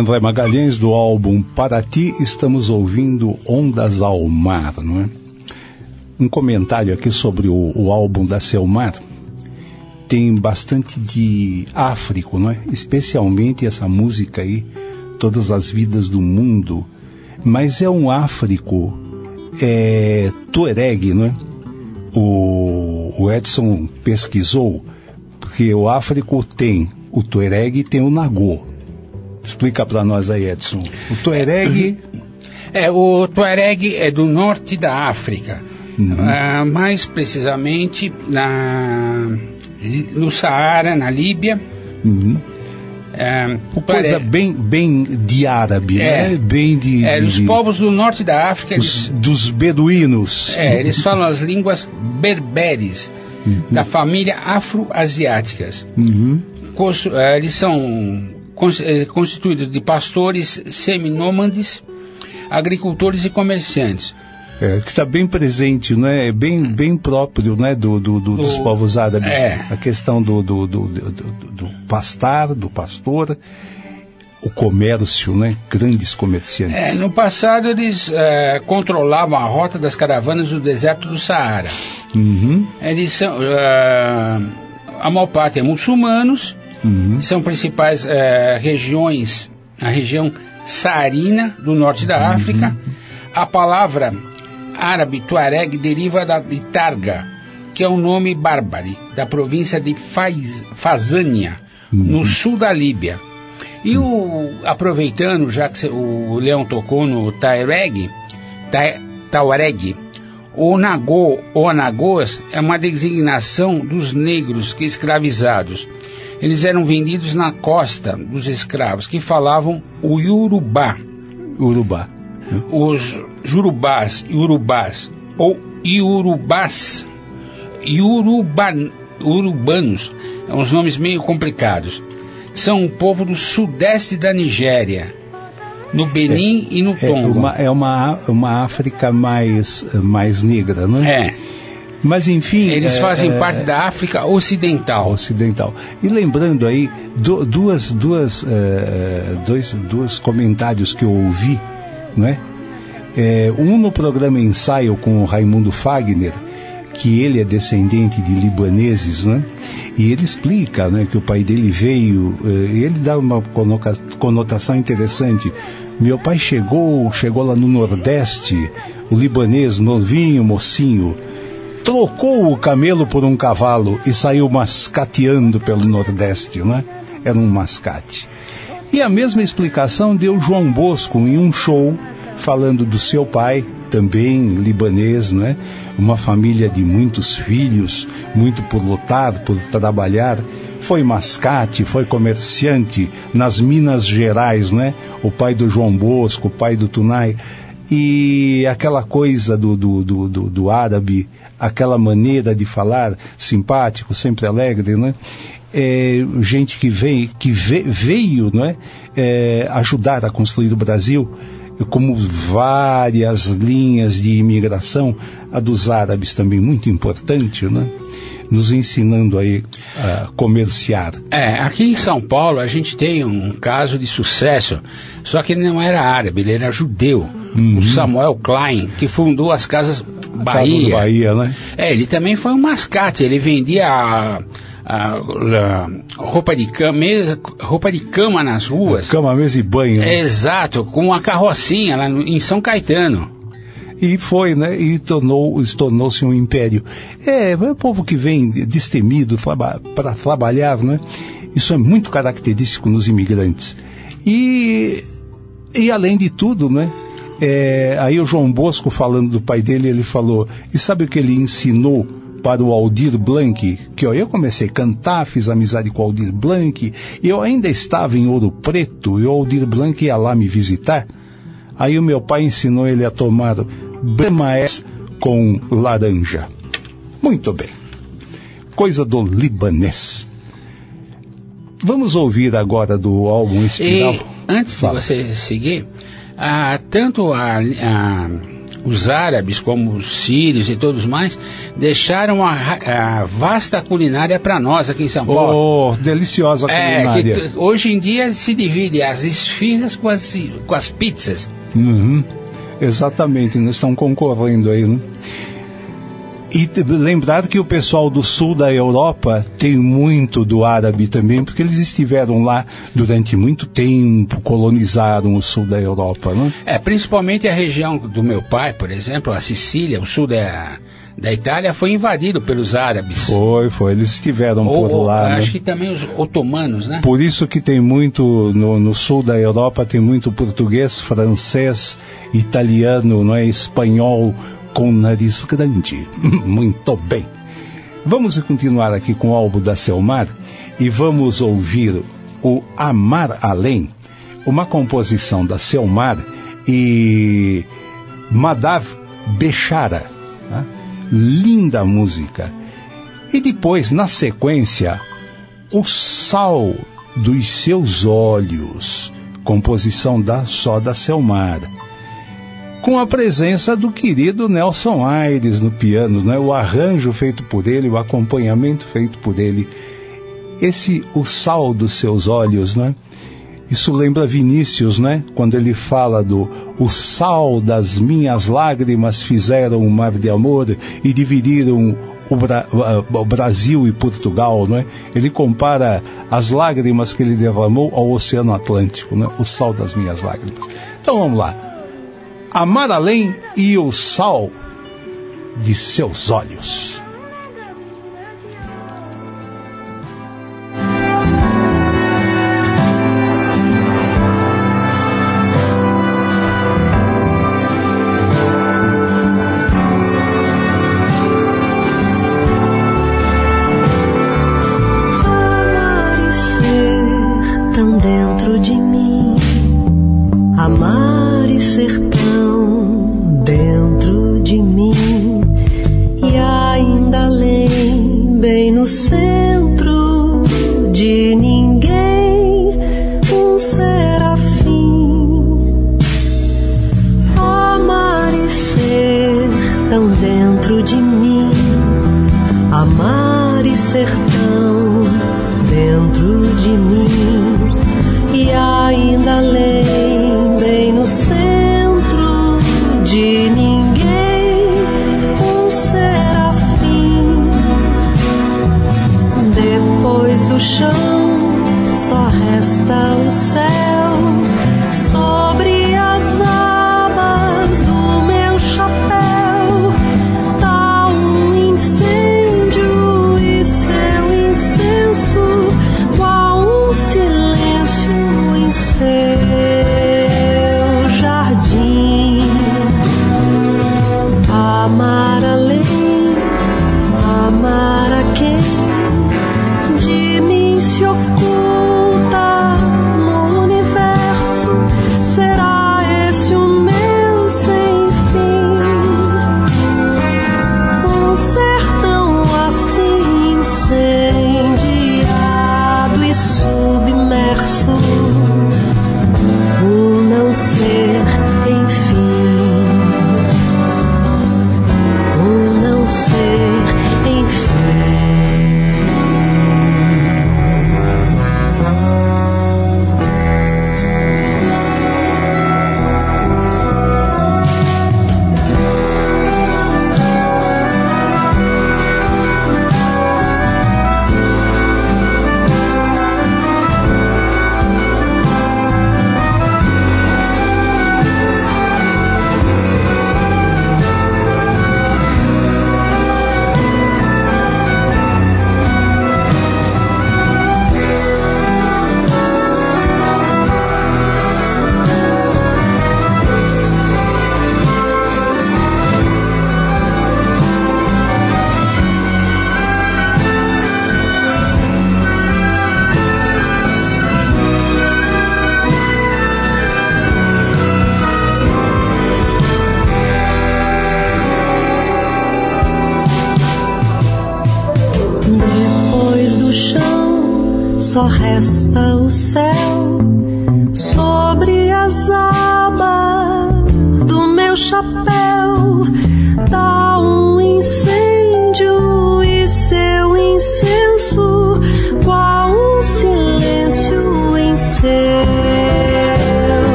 André Magalhães do álbum Para Ti, estamos ouvindo Ondas ao Mar, não é? Um comentário aqui sobre o, o álbum da Selmar. Tem bastante de Áfrico, não é? Especialmente essa música aí, Todas as Vidas do Mundo. Mas é um Áfrico é, tuareg, não é? O, o Edson pesquisou, porque o Áfrico tem o tuareg e tem o nagô. Explica para nós aí, Edson. O Tuareg. É, o Tuareg é do norte da África, Ah, mais precisamente na, no Saara, na Líbia. Ah, o Coisa Tuareg- bem, bem de árabe, É. né? Bem de. é, de- os povos do norte da África, dos, eles, dos beduínos. é, eles falam as línguas berberes, da família afro-asiáticas. Uhum. Eh, eles são eh, constituídos de pastores seminômades, agricultores e comerciantes. É, que está bem presente, né? É bem, bem próprio, né? Do, do- do- dos Do- povos árabes. é. A questão do, do, do, do, pastar, do pastor, o comércio, né? Grandes comerciantes. É, no passado eles eh, controlavam a rota das caravanas do deserto do Saara. Uhum. Eles são, eh, a maior parte é muçulmanos, Uhum. são principais eh, regiões, a região saarina do norte da África. A palavra árabe tuareg deriva da, de Targa, que é um nome bárbaro da província de Faz, Fazânia, no sul da Líbia. E o, aproveitando, já que o Leão tocou no Taireg, Ta- Tauareg, o Nagô ou Nagôs é uma designação dos negros que escravizados. Eles eram vendidos na costa dos escravos, que falavam o Yorubá. Urubá. Os Jurubás Urubás, ou Iurubás, Iuruban, Urubanos, são uns nomes meio complicados. São um povo do sudeste da Nigéria, no Benin e no É Tonga. uma, é uma, uma África mais, mais negra, né? É. Mas enfim. Eles é, fazem é, parte da África Ocidental. Ocidental. E lembrando aí, du- duas, duas, eh, dois, dois comentários que eu ouvi, né? É, um no programa Ensaio com o Raimundo Fagner, que ele é descendente de libaneses, né? E ele explica, né, que o pai dele veio, eh, ele dá uma conotação interessante. Meu pai chegou, chegou lá no Nordeste, o libanês novinho, mocinho, trocou o camelo por um cavalo e saiu mascateando pelo Nordeste, né? Era um mascate. E a mesma explicação deu João Bosco em um show falando do seu pai, também libanês, não é? Uma família de muitos filhos, muito por lutar, por trabalhar, Foi mascate, foi comerciante nas Minas Gerais, né? O pai do João Bosco, o pai do Tunai. E aquela coisa do, do, do, do, do árabe, aquela maneira de falar, simpático, sempre alegre, né? É, gente que, veio, que ve, veio né, é, ajudar a construir o Brasil, como várias linhas de imigração, a dos árabes também muito importante, né? nos ensinando aí a comerciar. É, aqui em São Paulo a gente tem um caso de sucesso, só que ele não era árabe, ele era judeu. Uhum. O Samuel Klein, que fundou as Casas Bahia. Casas Bahia, né? É, ele também foi um mascate, ele vendia a, a, a roupa, de cama, mesa, roupa de cama nas ruas. Cama, mesa e banho. né? Exato, com uma carrocinha lá no- em São Caetano. E foi, né? E tornou, tornou-se um império. É, é o povo que vem destemido para trabalhar, né? Isso é muito característico nos imigrantes. E, e além de tudo, né? É, aí o João Bosco falando do pai dele, ele falou, e sabe o que ele ensinou para o Aldir Blanc? Que ó, eu comecei a cantar, fiz amizade com o Aldir Blanc, e eu ainda estava em Ouro Preto, e o Aldir Blanc ia lá me visitar. Aí o meu pai ensinou ele a tomar Brahmaes com laranja. Muito bem. Coisa do libanês. Vamos ouvir agora do álbum Espiral. E antes Fala. de você seguir, ah, tanto a- a- os árabes como os sírios e todos mais deixaram a, a vasta culinária para nós aqui em São Paulo. Oh, deliciosa É, culinária. que t- hoje em dia se divide as esfirras com as, com as pizzas. Uhum. Exatamente, nós estamos concorrendo aí, né? E lembrar que o pessoal do sul da Europa tem muito do árabe também, porque eles estiveram lá durante muito tempo, colonizaram o sul da Europa, né? É, principalmente a região do meu pai, por exemplo, a Sicília, o sul da, da Itália, foi invadido pelos árabes. Foi, foi, eles estiveram Ou- por lá, né? acho que também os otomanos, né? Por isso que tem muito, no, no sul da Europa, tem muito português, francês, italiano, não é? espanhol, com nariz grande. muito bem. Vamos continuar aqui com o álbum da Selmar e vamos ouvir o Amar Além, uma composição da Selmar e Madav Bechara. né? Linda música. E depois, na sequência, o sal dos seus olhos, composição da só da Selmar. Com a presença do querido Nelson Aires no piano, né? o arranjo feito por ele, o acompanhamento feito por ele. Esse, o sal dos seus olhos, né? Isso lembra Vinícius, né? Quando ele fala do o sal das minhas lágrimas fizeram um mar de amor e dividiram o, Bra- o Brasil e Portugal, né? Ele compara as lágrimas que ele derramou ao Oceano Atlântico, né? O sal das minhas lágrimas. Então vamos lá. Amar além e o sal de seus olhos.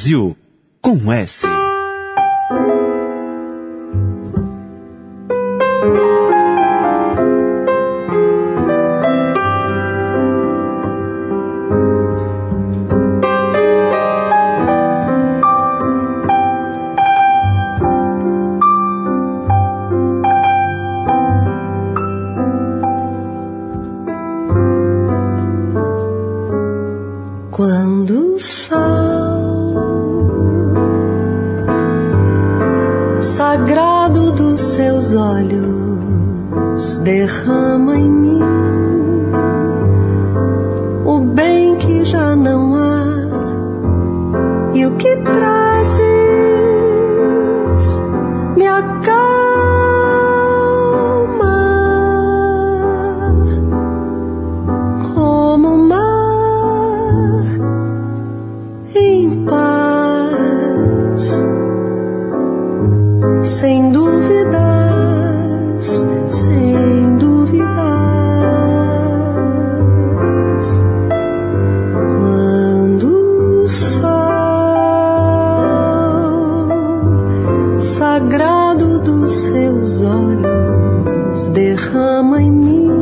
Brasil. lado dos seus olhos derrama em mim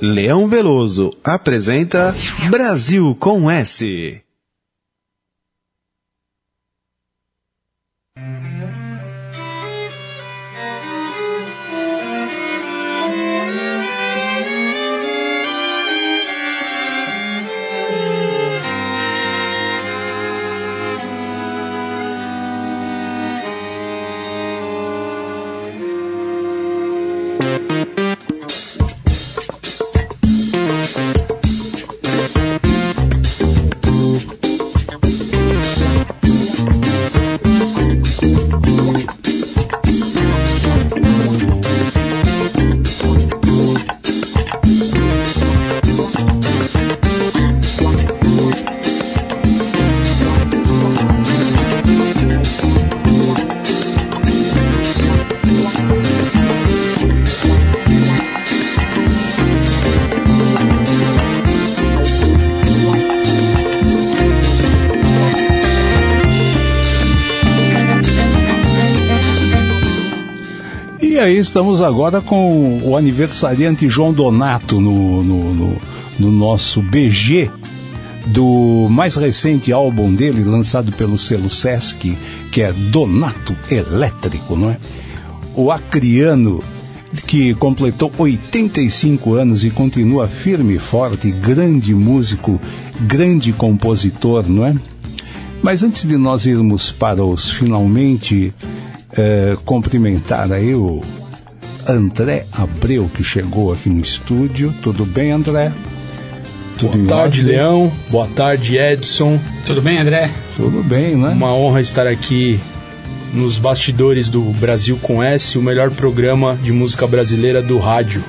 Leão Veloso apresenta Brasil com S. estamos agora com o aniversariante João Donato no, no, no, no nosso BG do mais recente álbum dele, lançado pelo selo Sesc, que é Donato Elétrico, não é? O acriano que completou 85 anos e continua firme forte, grande músico, grande compositor, não é? Mas antes de nós irmos para os finalmente eh, cumprimentar aí o André Abreu, que chegou aqui no estúdio. Tudo bem, André? Tudo Boa tarde, ordem? Leão. Boa tarde, Edson. Tudo bem, André? Tudo bem, né? Uma honra estar aqui nos bastidores do Brasil com S, o melhor programa de música brasileira do rádio.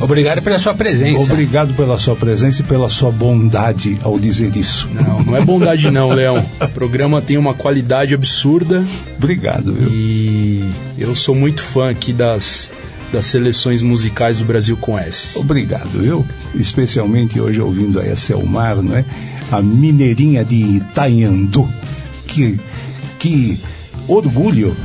Obrigado pela sua presença. Obrigado pela sua presença e pela sua bondade ao dizer isso. Não, não é bondade não, Leão. O programa tem uma qualidade absurda. Obrigado, viu? E eu sou muito fã aqui das, das seleções musicais do Brasil com S. Obrigado, viu? Especialmente hoje ouvindo aí a Selmar, não é? A Mineirinha de Itanhandu. Que, que orgulho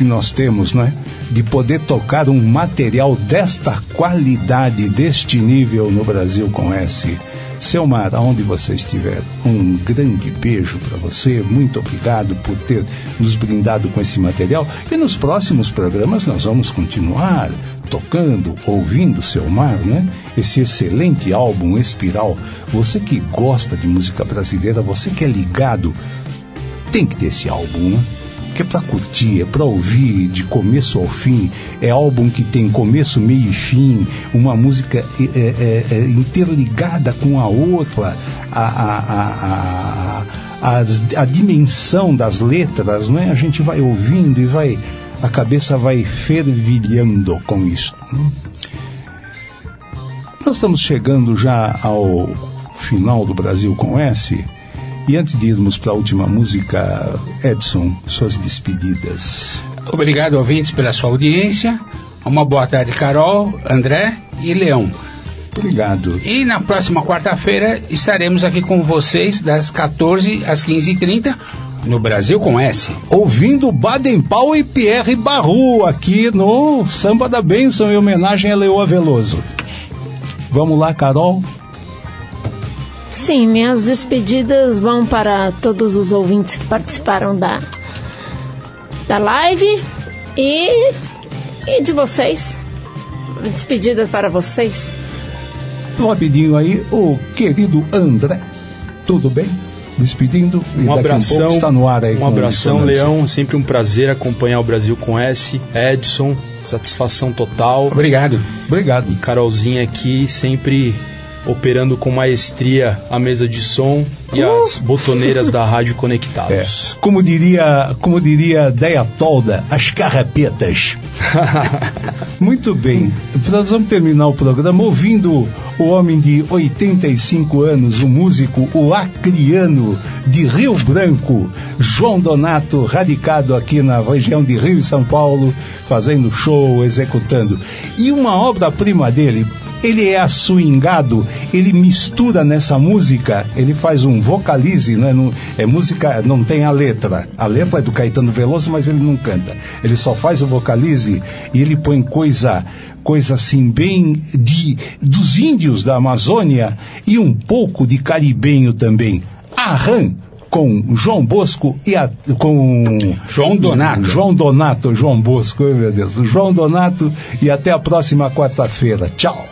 que nós temos, não é? De poder tocar um material desta qualidade, deste nível no Brasil com S. Selmar, aonde você estiver, um grande beijo para você. Muito obrigado por ter nos brindado com esse material. E nos próximos programas nós vamos continuar tocando, ouvindo Selmar, né? Esse excelente álbum Espiral. Você que gosta de música brasileira, você que é ligado, tem que ter esse álbum, né? Que é para curtir, é para ouvir de começo ao fim. É álbum que tem começo, meio e fim, uma música é, é, é interligada com a outra, a, a, a, a, a dimensão das letras, né? A gente vai ouvindo e vai, a cabeça vai fervilhando com isso. Né? Nós estamos chegando já ao final do Brasil com S. E antes de irmos para a última música, Edson, suas despedidas. Obrigado, ouvintes, pela sua audiência. Uma boa tarde, Carol, André e Leão. Obrigado. E na próxima quarta-feira estaremos aqui com vocês das 14 às 15h30 no Brasil com S. Ouvindo Baden Powell e Pierre Barru aqui no Samba da Benção em homenagem a Leoa Veloso. Vamos lá, Carol? Sim, minhas despedidas vão para todos os ouvintes que participaram da, da live e, e de vocês. Despedidas para vocês. Rapidinho aí, o querido André. Tudo bem? Despedindo. Um abração. Está no ar aí um abração, Leão. Sempre um prazer acompanhar o Brasil com S. Edson, satisfação total. Obrigado. Obrigado. E Carolzinha aqui, sempre operando com maestria a mesa de som e uh! as botoneiras da rádio conectados. É. Como diria, como diria Deia Tolda, as carrapetas. Muito bem. Nós vamos terminar o programa ouvindo o homem de 85 anos, o músico, o acriano de Rio Branco, João Donato, radicado aqui na região de Rio e São Paulo, fazendo show, executando. E uma obra-prima dele, ele é assuingado, ele mistura nessa música, ele faz um vocalize, né? Não, é música, não tem a letra. A letra é do Caetano Veloso, mas ele não canta. Ele só faz o vocalize e ele põe coisa coisa assim bem de dos índios da Amazônia e um pouco de caribenho também. Arran com João Bosco e a, com João Donato. João Donato, João Bosco, meu Deus. João Donato e até a próxima quarta-feira. Tchau.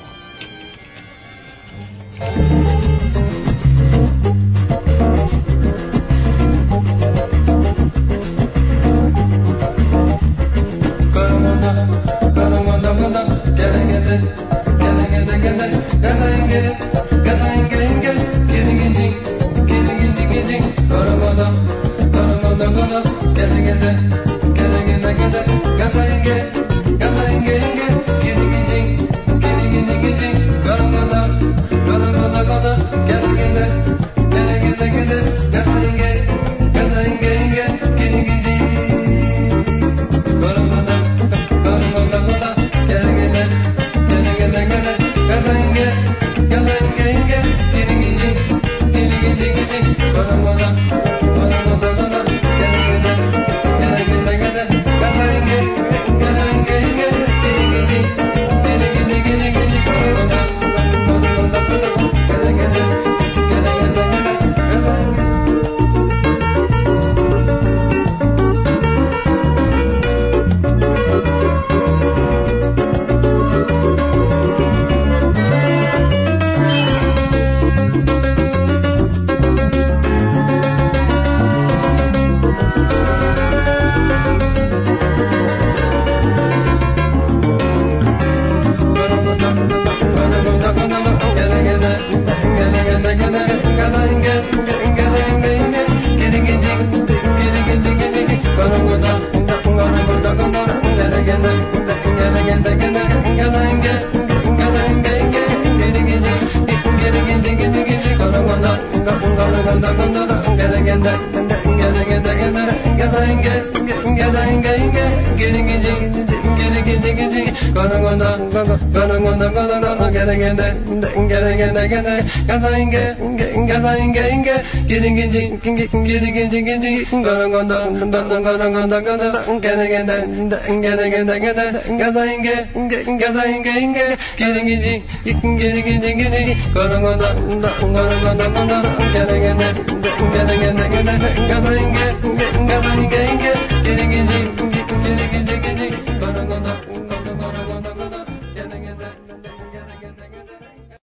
no, no, no, no, no, no, no.